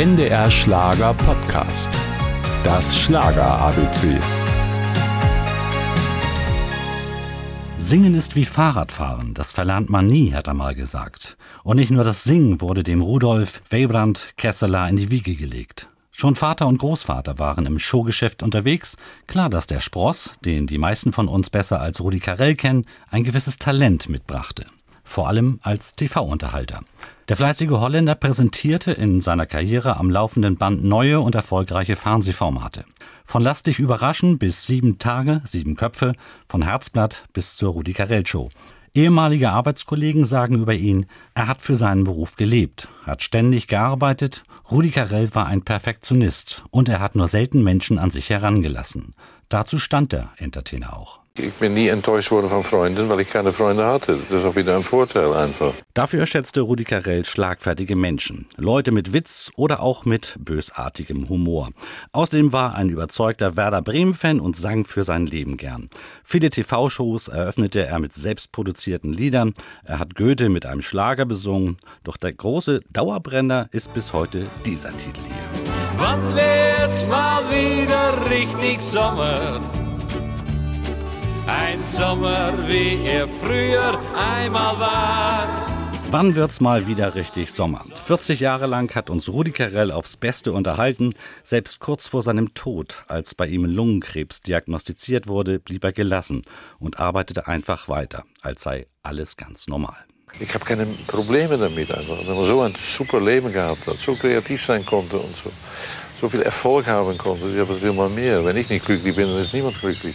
NDR Schlager Podcast. Das Schlager ABC. Singen ist wie Fahrradfahren, das verlernt man nie, hat er mal gesagt. Und nicht nur das Singen wurde dem Rudolf Webrand Kesseler in die Wiege gelegt. Schon Vater und Großvater waren im Showgeschäft unterwegs. Klar, dass der Spross, den die meisten von uns besser als Rudi Carell kennen, ein gewisses Talent mitbrachte. Vor allem als TV-Unterhalter. Der fleißige Holländer präsentierte in seiner Karriere am laufenden Band neue und erfolgreiche Fernsehformate. Von Lass dich überraschen bis Sieben Tage, Sieben Köpfe, von Herzblatt bis zur Rudi Carell Show. Ehemalige Arbeitskollegen sagen über ihn, er hat für seinen Beruf gelebt, hat ständig gearbeitet. Rudi Carell war ein Perfektionist und er hat nur selten Menschen an sich herangelassen. Dazu stand der Entertainer auch. Ich bin nie enttäuscht worden von Freunden, weil ich keine Freunde hatte. Das ist auch wieder ein Vorteil einfach. Dafür schätzte Rudi Carell schlagfertige Menschen. Leute mit Witz oder auch mit bösartigem Humor. Außerdem war ein überzeugter Werder Bremen-Fan und sang für sein Leben gern. Viele TV-Shows eröffnete er mit selbstproduzierten Liedern. Er hat Goethe mit einem Schlager besungen. Doch der große Dauerbrenner ist bis heute dieser Titel hier. Wann wird's mal wieder richtig Sommer? Ein Sommer, wie er früher einmal war. Wann wird's mal wieder richtig Sommer? 40 Jahre lang hat uns Rudi Carell aufs Beste unterhalten. Selbst kurz vor seinem Tod, als bei ihm Lungenkrebs diagnostiziert wurde, blieb er gelassen und arbeitete einfach weiter, als sei alles ganz normal. Ich habe keine Probleme damit einfach. Wenn man so ein super Leben gehabt hat, so kreativ sein konnte und so, so viel Erfolg haben konnte, ja, was will man mehr? Wenn ich nicht glücklich bin, dann ist niemand glücklich.